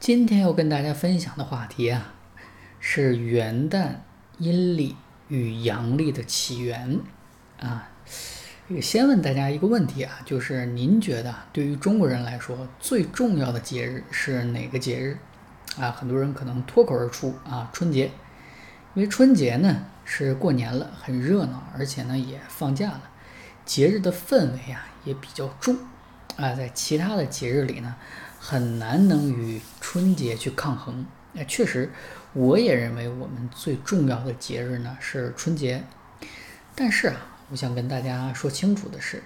今天要跟大家分享的话题啊，是元旦阴历与阳历的起源啊。这个先问大家一个问题啊，就是您觉得对于中国人来说最重要的节日是哪个节日啊？很多人可能脱口而出啊，春节，因为春节呢是过年了，很热闹，而且呢也放假了，节日的氛围啊也比较重啊，在其他的节日里呢。很难能与春节去抗衡。哎，确实，我也认为我们最重要的节日呢是春节。但是啊，我想跟大家说清楚的是，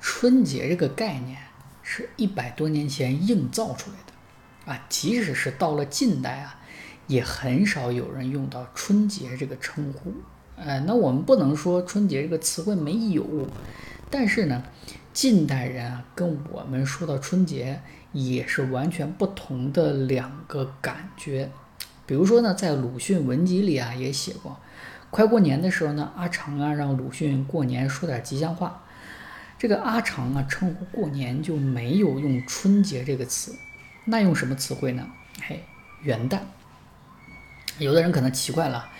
春节这个概念是一百多年前硬造出来的啊。即使是到了近代啊，也很少有人用到春节这个称呼。呃，那我们不能说春节这个词汇没有，但是呢。近代人啊，跟我们说到春节也是完全不同的两个感觉。比如说呢，在鲁迅文集里啊也写过，快过年的时候呢，阿长啊让鲁迅过年说点吉祥话。这个阿长啊称呼过年就没有用春节这个词，那用什么词汇呢？嘿，元旦。有的人可能奇怪了，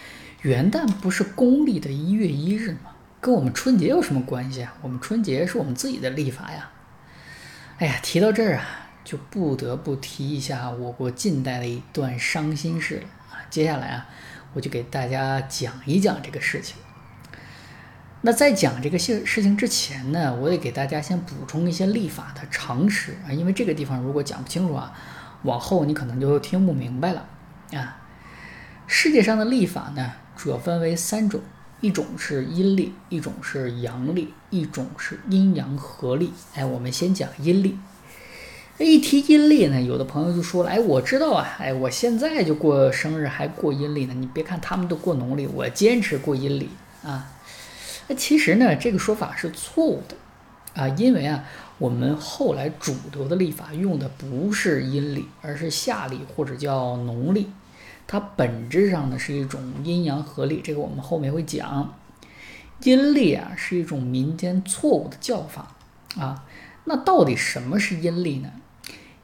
元旦不是公历的一月一日吗？跟我们春节有什么关系啊？我们春节是我们自己的历法呀。哎呀，提到这儿啊，就不得不提一下我国近代的一段伤心事了啊。接下来啊，我就给大家讲一讲这个事情。那在讲这个事事情之前呢，我得给大家先补充一些历法的常识啊，因为这个地方如果讲不清楚啊，往后你可能就听不明白了啊。世界上的历法呢，主要分为三种。一种是阴历，一种是阳历，一种是阴阳合历。哎，我们先讲阴历。一提阴历呢，有的朋友就说了：“哎，我知道啊，哎，我现在就过生日，还过阴历呢。你别看他们都过农历，我坚持过阴历啊。”那其实呢，这个说法是错误的啊，因为啊，我们后来主流的历法用的不是阴历，而是夏历或者叫农历。它本质上呢是一种阴阳合历，这个我们后面会讲。阴历啊是一种民间错误的叫法啊。那到底什么是阴历呢？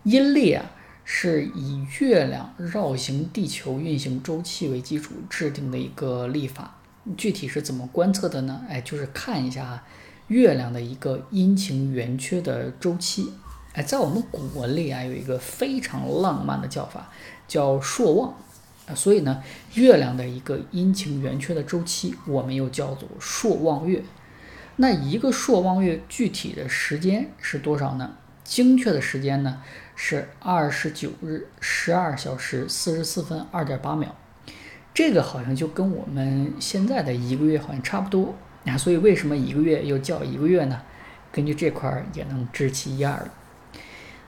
阴历啊是以月亮绕行地球运行周期为基础制定的一个历法。具体是怎么观测的呢？哎，就是看一下月亮的一个阴晴圆缺的周期。哎，在我们古文里啊有一个非常浪漫的叫法，叫朔望。啊，所以呢，月亮的一个阴晴圆缺的周期，我们又叫做朔望月。那一个朔望月具体的时间是多少呢？精确的时间呢是二十九日十二小时四十四分二点八秒。这个好像就跟我们现在的一个月好像差不多啊。所以为什么一个月又叫一个月呢？根据这块儿也能知其一二了。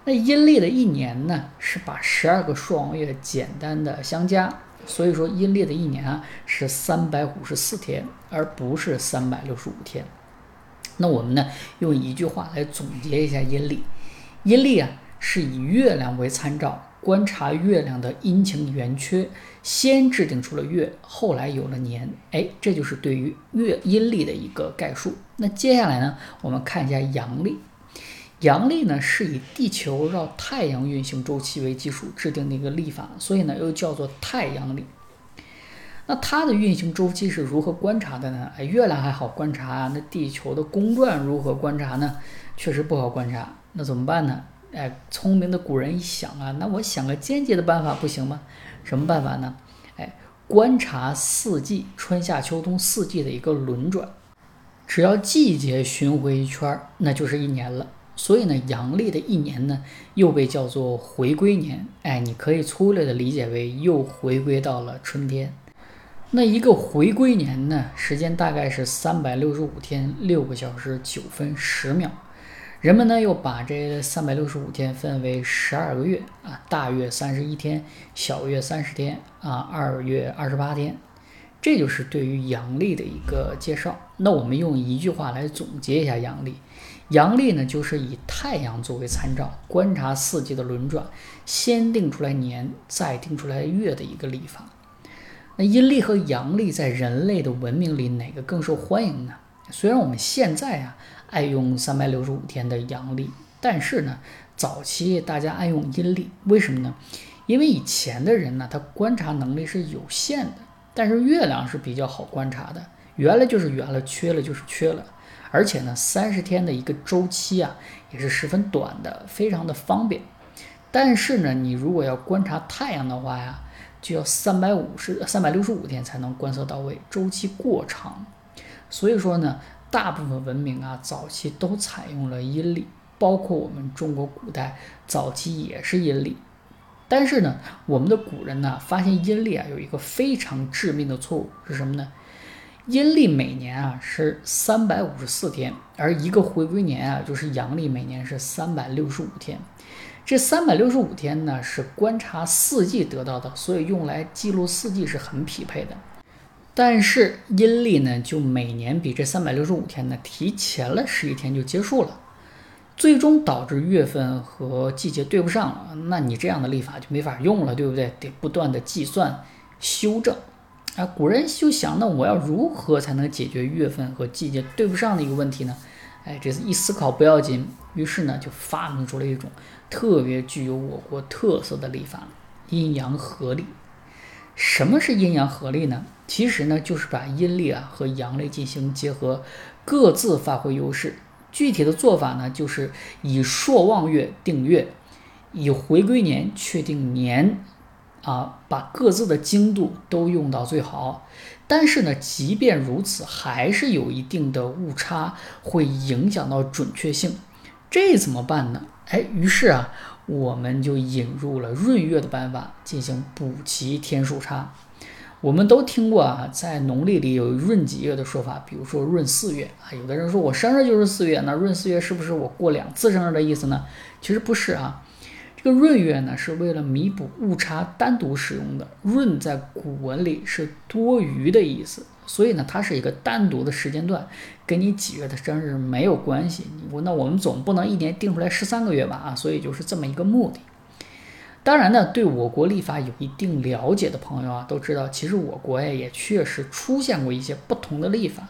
那阴历的一年呢，是把十二个朔望月简单的相加，所以说阴历的一年啊是三百五十四天，而不是三百六十五天。那我们呢用一句话来总结一下阴历：阴历啊是以月亮为参照，观察月亮的阴晴圆缺，先制定出了月，后来有了年。哎，这就是对于月阴历的一个概述。那接下来呢，我们看一下阳历。阳历呢是以地球绕太阳运行周期为基础制定的一个历法，所以呢又叫做太阳历。那它的运行周期是如何观察的呢？哎，月亮还好观察啊，那地球的公转如何观察呢？确实不好观察。那怎么办呢？哎，聪明的古人一想啊，那我想个间接的办法不行吗？什么办法呢？哎，观察四季，春夏秋冬四季的一个轮转，只要季节巡回一圈儿，那就是一年了。所以呢，阳历的一年呢，又被叫做回归年。哎，你可以粗略的理解为又回归到了春天。那一个回归年呢，时间大概是三百六十五天六个小时九分十秒。人们呢又把这三百六十五天分为十二个月啊，大月三十一天，小月三十天啊，二月二十八天。这就是对于阳历的一个介绍。那我们用一句话来总结一下阳历。阳历呢，就是以太阳作为参照，观察四季的轮转，先定出来年，再定出来月的一个历法。那阴历和阳历在人类的文明里，哪个更受欢迎呢？虽然我们现在啊爱用三百六十五天的阳历，但是呢，早期大家爱用阴历，为什么呢？因为以前的人呢，他观察能力是有限的，但是月亮是比较好观察的，圆了就是圆了，缺了就是缺了，而且呢，三十天的一个周期啊，也是十分短的，非常的方便。但是呢，你如果要观察太阳的话呀，就要三百五十、三百六十五天才能观测到位，周期过长。所以说呢，大部分文明啊，早期都采用了阴历，包括我们中国古代早期也是阴历。但是呢，我们的古人呢，发现阴历啊有一个非常致命的错误是什么呢？阴历每年啊是三百五十四天，而一个回归年啊就是阳历每年是三百六十五天。这三百六十五天呢是观察四季得到的，所以用来记录四季是很匹配的。但是阴历呢，就每年比这三百六十五天呢提前了十一天就结束了，最终导致月份和季节对不上了。那你这样的历法就没法用了，对不对？得不断的计算修正。啊，古人就想，那我要如何才能解决月份和季节对不上的一个问题呢？哎，这是一思考不要紧，于是呢就发明出了一种。特别具有我国特色的历法——阴阳合历。什么是阴阳合历呢？其实呢，就是把阴历啊和阳历进行结合，各自发挥优势。具体的做法呢，就是以朔望月定月，以回归年确定年，啊，把各自的精度都用到最好。但是呢，即便如此，还是有一定的误差，会影响到准确性。这怎么办呢？哎，于是啊，我们就引入了闰月的办法进行补齐天数差。我们都听过啊，在农历里有闰几月的说法，比如说闰四月啊。有的人说我生日就是四月，那闰四月是不是我过两次生日的意思呢？其实不是啊。这个闰月呢，是为了弥补误差单独使用的。闰在古文里是多余的意思。所以呢，它是一个单独的时间段，跟你几月的生日没有关系。我那我们总不能一年定出来十三个月吧？啊，所以就是这么一个目的。当然呢，对我国历法有一定了解的朋友啊，都知道，其实我国呀也确实出现过一些不同的历法，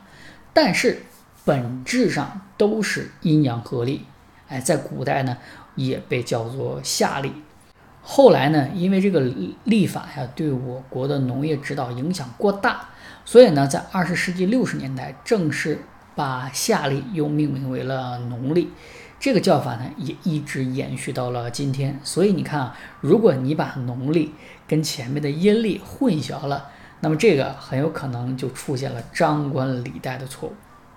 但是本质上都是阴阳合历。哎，在古代呢，也被叫做夏历。后来呢，因为这个历法呀，对我国的农业指导影响过大。所以呢，在二十世纪六十年代，正式把夏历又命名为了农历，这个叫法呢，也一直延续到了今天。所以你看啊，如果你把农历跟前面的阴历混淆了，那么这个很有可能就出现了张冠李戴的错误。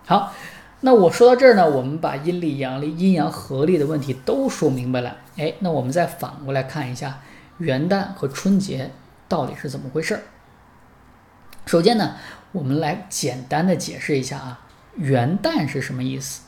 好，那我说到这儿呢，我们把阴历、阳历、阴阳合历的问题都说明白了。哎，那我们再反过来看一下元旦和春节到底是怎么回事儿。首先呢，我们来简单的解释一下啊，元旦是什么意思？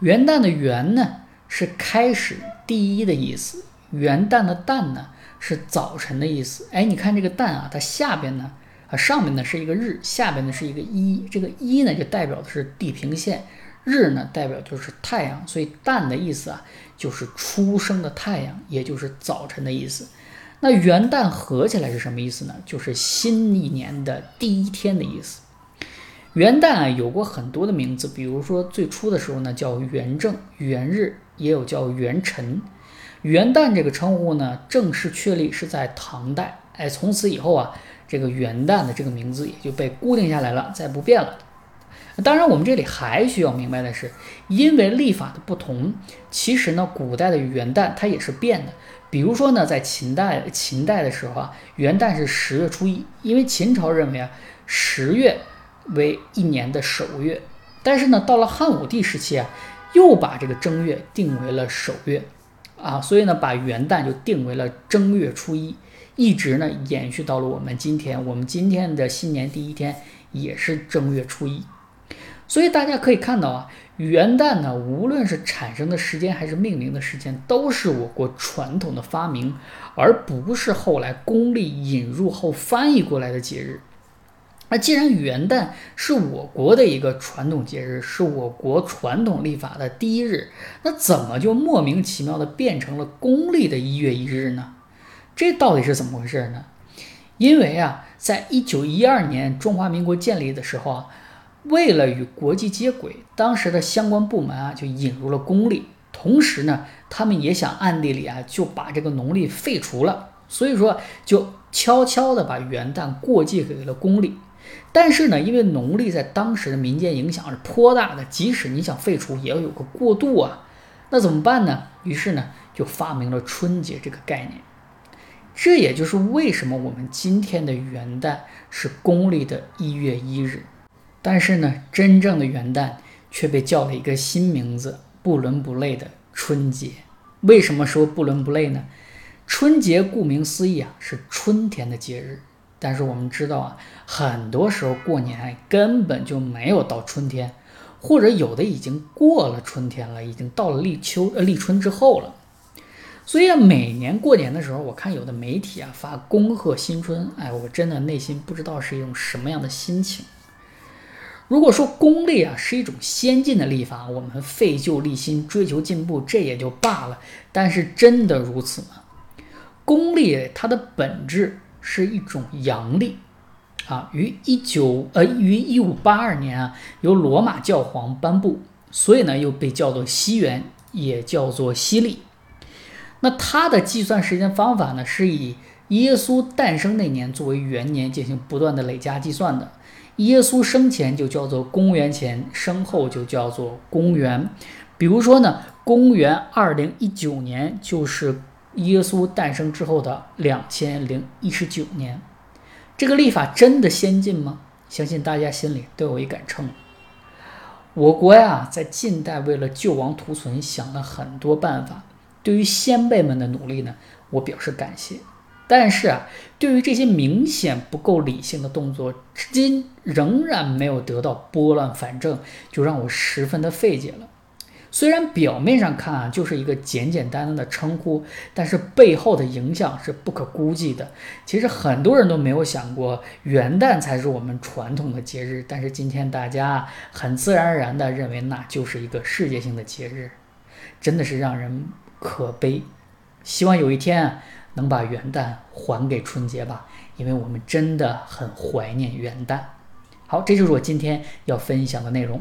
元旦的元呢是开始第一的意思，元旦的旦呢是早晨的意思。哎，你看这个旦啊，它下边呢啊上面呢是一个日，下边呢是一个一，这个一呢就代表的是地平线，日呢代表就是太阳，所以旦的意思啊就是出生的太阳，也就是早晨的意思。那元旦合起来是什么意思呢？就是新一年的第一天的意思。元旦啊有过很多的名字，比如说最初的时候呢叫元正、元日，也有叫元辰。元旦这个称呼呢正式确立是在唐代，哎，从此以后啊这个元旦的这个名字也就被固定下来了，再不变了。当然，我们这里还需要明白的是，因为历法的不同，其实呢古代的元旦它也是变的。比如说呢，在秦代，秦代的时候啊，元旦是十月初一，因为秦朝认为啊，十月为一年的首月。但是呢，到了汉武帝时期啊，又把这个正月定为了首月，啊，所以呢，把元旦就定为了正月初一，一直呢延续到了我们今天。我们今天的新年第一天也是正月初一，所以大家可以看到啊。元旦呢，无论是产生的时间还是命名的时间，都是我国传统的发明，而不是后来公历引入后翻译过来的节日。那既然元旦是我国的一个传统节日，是我国传统历法的第一日，那怎么就莫名其妙的变成了公历的一月一日呢？这到底是怎么回事呢？因为啊，在一九一二年中华民国建立的时候啊。为了与国际接轨，当时的相关部门啊就引入了公历，同时呢，他们也想暗地里啊就把这个农历废除了，所以说就悄悄的把元旦过继给了公历。但是呢，因为农历在当时的民间影响是颇大的，即使你想废除，也要有个过渡啊。那怎么办呢？于是呢，就发明了春节这个概念。这也就是为什么我们今天的元旦是公历的一月一日，但是呢，真正的元旦却被叫了一个新名字，不伦不类的春节。为什么说不伦不类呢？春节顾名思义啊，是春天的节日。但是我们知道啊，很多时候过年根本就没有到春天，或者有的已经过了春天了，已经到了立秋呃立春之后了。所以，每年过年的时候，我看有的媒体啊发恭贺新春，哎，我真的内心不知道是一种什么样的心情。如果说公历啊是一种先进的历法，我们废旧立新，追求进步，这也就罢了。但是真的如此吗？公历它的本质是一种阳历，啊，于一九呃于一五八二年啊由罗马教皇颁布，所以呢又被叫做西元，也叫做西历。那它的计算时间方法呢，是以耶稣诞生那年作为元年进行不断的累加计算的。耶稣生前就叫做公元前，生后就叫做公元。比如说呢，公元二零一九年就是耶稣诞生之后的两千零一十九年。这个历法真的先进吗？相信大家心里都有一杆秤。我国呀，在近代为了救亡图存，想了很多办法。对于先辈们的努力呢，我表示感谢。但是啊，对于这些明显不够理性的动作，至今仍然没有得到拨乱反正，就让我十分的费解了。虽然表面上看啊，就是一个简简单单的称呼，但是背后的影响是不可估计的。其实很多人都没有想过，元旦才是我们传统的节日，但是今天大家很自然而然地认为那就是一个世界性的节日，真的是让人。可悲，希望有一天能把元旦还给春节吧，因为我们真的很怀念元旦。好，这就是我今天要分享的内容。